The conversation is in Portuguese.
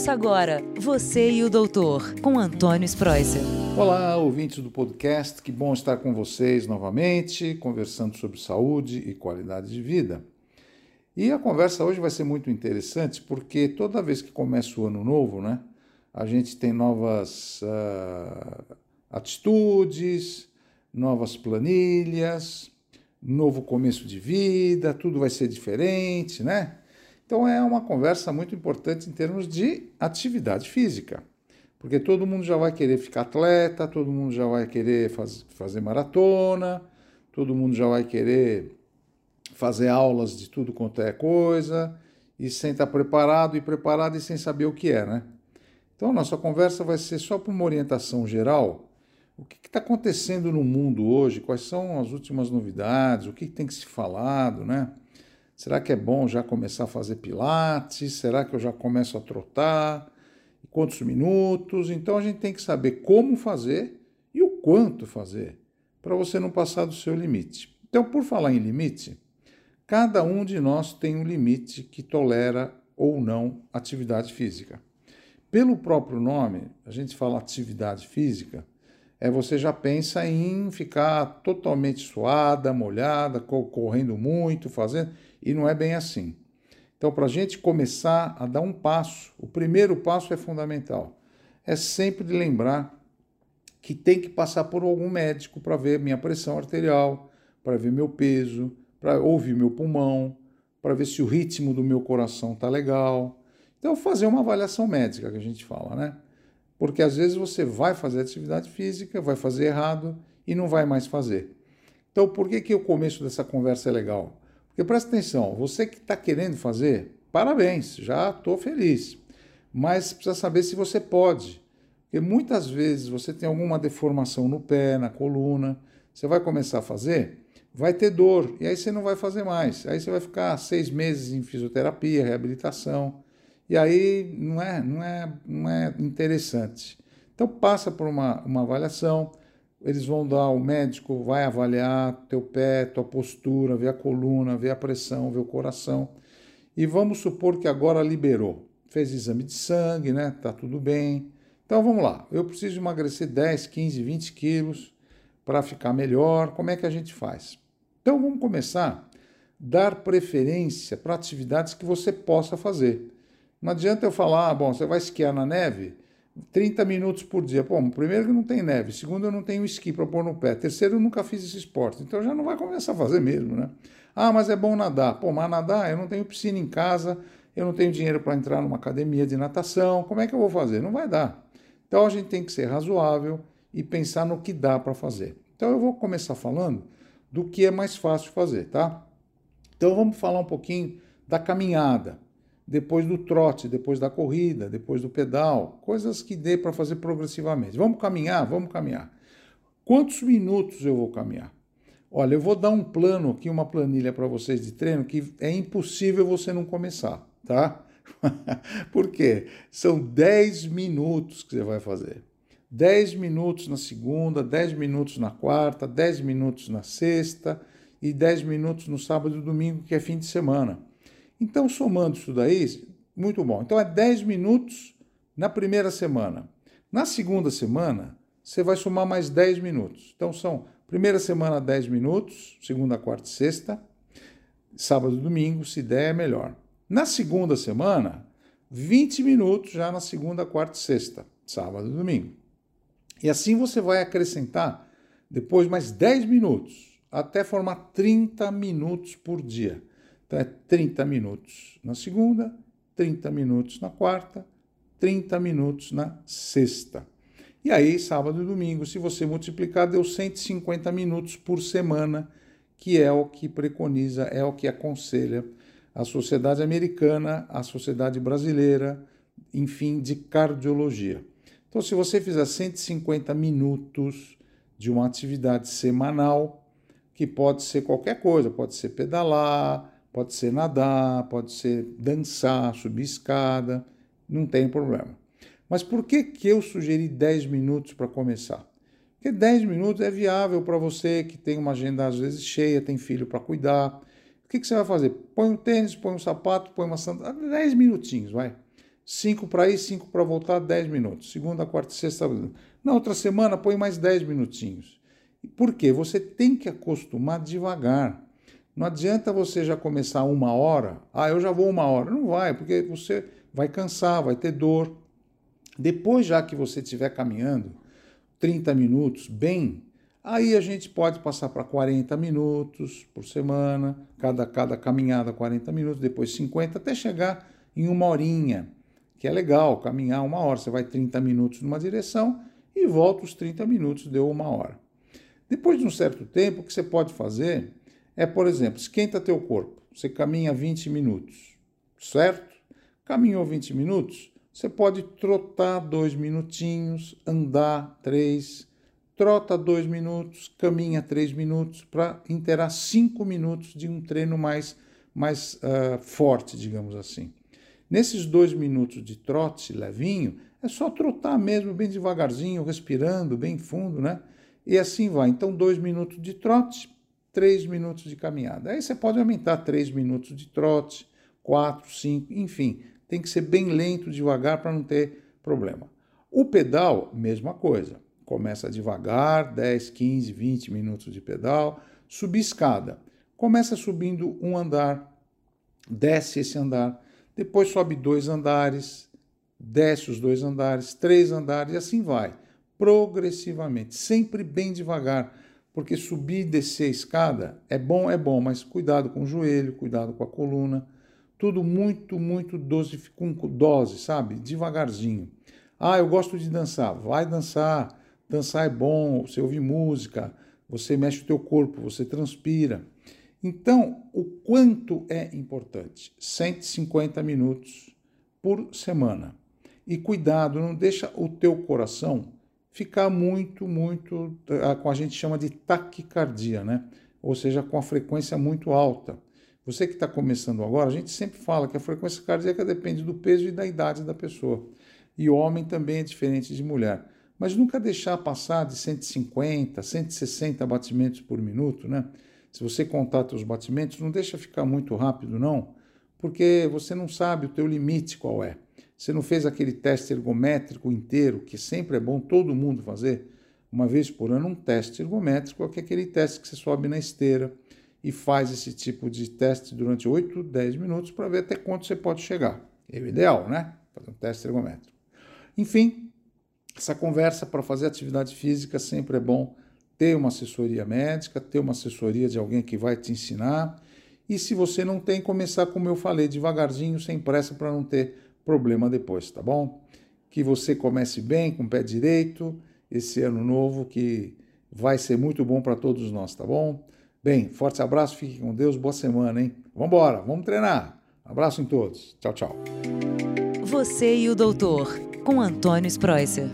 Ouça agora Você e o Doutor, com Antônio Spreuser. Olá, ouvintes do podcast, que bom estar com vocês novamente, conversando sobre saúde e qualidade de vida. E a conversa hoje vai ser muito interessante porque toda vez que começa o ano novo, né, a gente tem novas uh, atitudes, novas planilhas, novo começo de vida, tudo vai ser diferente, né? Então é uma conversa muito importante em termos de atividade física, porque todo mundo já vai querer ficar atleta, todo mundo já vai querer faz, fazer maratona, todo mundo já vai querer fazer aulas de tudo quanto é coisa, e sem estar preparado e preparado e sem saber o que é, né? Então, nossa conversa vai ser só para uma orientação geral. O que está acontecendo no mundo hoje? Quais são as últimas novidades? O que tem que se falado, né? Será que é bom já começar a fazer pilates? Será que eu já começo a trotar? Quantos minutos? Então a gente tem que saber como fazer e o quanto fazer para você não passar do seu limite. Então, por falar em limite, cada um de nós tem um limite que tolera ou não atividade física. Pelo próprio nome, a gente fala atividade física, é você já pensa em ficar totalmente suada, molhada, correndo muito, fazendo, e não é bem assim. Então, para a gente começar a dar um passo, o primeiro passo é fundamental. É sempre lembrar que tem que passar por algum médico para ver minha pressão arterial, para ver meu peso, para ouvir meu pulmão, para ver se o ritmo do meu coração está legal. Então, fazer uma avaliação médica que a gente fala, né? Porque às vezes você vai fazer atividade física, vai fazer errado e não vai mais fazer. Então, por que, que o começo dessa conversa é legal? Porque presta atenção, você que está querendo fazer, parabéns, já estou feliz. Mas precisa saber se você pode. Porque muitas vezes você tem alguma deformação no pé, na coluna, você vai começar a fazer, vai ter dor, e aí você não vai fazer mais. Aí você vai ficar seis meses em fisioterapia, reabilitação. E aí não é, não é, não é interessante. Então passa por uma, uma avaliação, eles vão dar, o médico vai avaliar teu pé, tua postura, ver a coluna, ver a pressão, ver o coração. E vamos supor que agora liberou. Fez exame de sangue, né? Tá tudo bem. Então vamos lá. Eu preciso emagrecer 10, 15, 20 quilos para ficar melhor. Como é que a gente faz? Então vamos começar a dar preferência para atividades que você possa fazer. Não adianta eu falar, ah, bom, você vai esquiar na neve 30 minutos por dia. Pô, primeiro que não tem neve, segundo eu não tenho esqui para pôr no pé, terceiro eu nunca fiz esse esporte, então já não vai começar a fazer mesmo, né? Ah, mas é bom nadar. Pô, mas nadar, eu não tenho piscina em casa, eu não tenho dinheiro para entrar numa academia de natação, como é que eu vou fazer? Não vai dar. Então a gente tem que ser razoável e pensar no que dá para fazer. Então eu vou começar falando do que é mais fácil fazer, tá? Então vamos falar um pouquinho da caminhada depois do trote, depois da corrida, depois do pedal, coisas que dê para fazer progressivamente. Vamos caminhar? Vamos caminhar. Quantos minutos eu vou caminhar? Olha, eu vou dar um plano aqui, uma planilha para vocês de treino que é impossível você não começar, tá? Por quê? São 10 minutos que você vai fazer. 10 minutos na segunda, 10 minutos na quarta, 10 minutos na sexta e 10 minutos no sábado e domingo, que é fim de semana. Então, somando isso daí, muito bom. Então, é 10 minutos na primeira semana. Na segunda semana, você vai somar mais 10 minutos. Então, são primeira semana 10 minutos, segunda, quarta e sexta, sábado e domingo, se der, é melhor. Na segunda semana, 20 minutos já na segunda, quarta e sexta, sábado e domingo. E assim você vai acrescentar depois mais 10 minutos, até formar 30 minutos por dia. Então é 30 minutos na segunda, 30 minutos na quarta, 30 minutos na sexta. E aí, sábado e domingo, se você multiplicar, deu 150 minutos por semana, que é o que preconiza, é o que aconselha a Sociedade Americana, a Sociedade Brasileira, enfim, de cardiologia. Então, se você fizer 150 minutos de uma atividade semanal, que pode ser qualquer coisa, pode ser pedalar, Pode ser nadar, pode ser dançar, subir escada, não tem problema. Mas por que, que eu sugeri 10 minutos para começar? Porque 10 minutos é viável para você que tem uma agenda às vezes cheia, tem filho para cuidar. O que, que você vai fazer? Põe um tênis, põe um sapato, põe uma sandália, 10 minutinhos, vai. 5 para ir, 5 para voltar, 10 minutos. Segunda, quarta, sexta. Na outra semana, põe mais 10 minutinhos. Por quê? Você tem que acostumar devagar. Não adianta você já começar uma hora, ah, eu já vou uma hora. Não vai, porque você vai cansar, vai ter dor. Depois, já que você estiver caminhando 30 minutos bem, aí a gente pode passar para 40 minutos por semana, cada, cada caminhada 40 minutos, depois 50, até chegar em uma horinha, que é legal, caminhar uma hora. Você vai 30 minutos numa direção e volta os 30 minutos, deu uma hora. Depois de um certo tempo, o que você pode fazer é, por exemplo, esquenta teu corpo. Você caminha 20 minutos, certo? Caminhou 20 minutos, você pode trotar dois minutinhos, andar três, trota dois minutos, caminha três minutos para interar cinco minutos de um treino mais, mais uh, forte, digamos assim. Nesses dois minutos de trote levinho, é só trotar mesmo, bem devagarzinho, respirando bem fundo, né? E assim vai. Então, dois minutos de trote, três minutos de caminhada. Aí você pode aumentar três minutos de trote, quatro, cinco, enfim. Tem que ser bem lento, devagar, para não ter problema. O pedal, mesma coisa. Começa devagar, 10, 15, 20 minutos de pedal. Subir escada. Começa subindo um andar, desce esse andar, depois sobe dois andares, desce os dois andares, três andares e assim vai progressivamente, sempre bem devagar, porque subir e descer a escada é bom, é bom, mas cuidado com o joelho, cuidado com a coluna, tudo muito, muito dose, com dose, sabe? Devagarzinho. Ah, eu gosto de dançar, vai dançar, dançar é bom, você ouve música, você mexe o teu corpo, você transpira. Então, o quanto é importante? 150 minutos por semana. E cuidado, não deixa o teu coração ficar muito, muito, ah, com a gente chama de taquicardia, né? Ou seja, com a frequência muito alta. Você que está começando agora, a gente sempre fala que a frequência cardíaca depende do peso e da idade da pessoa. E homem também é diferente de mulher. Mas nunca deixar passar de 150, 160 batimentos por minuto, né? Se você contar seus batimentos, não deixa ficar muito rápido, não, porque você não sabe o teu limite qual é. Você não fez aquele teste ergométrico inteiro, que sempre é bom todo mundo fazer, uma vez por ano, um teste ergométrico, que é aquele teste que você sobe na esteira e faz esse tipo de teste durante 8, 10 minutos para ver até quanto você pode chegar. É o ideal, né? Fazer um teste ergométrico. Enfim, essa conversa para fazer atividade física sempre é bom ter uma assessoria médica, ter uma assessoria de alguém que vai te ensinar. E se você não tem, começar, como eu falei, devagarzinho, sem pressa, para não ter problema depois, tá bom? Que você comece bem, com o pé direito, esse ano novo que vai ser muito bom para todos nós, tá bom? Bem, forte abraço, fique com Deus, boa semana, hein? Vamos embora, vamos treinar. Abraço em todos. Tchau, tchau. Você e o doutor, com Antônio Spreuser.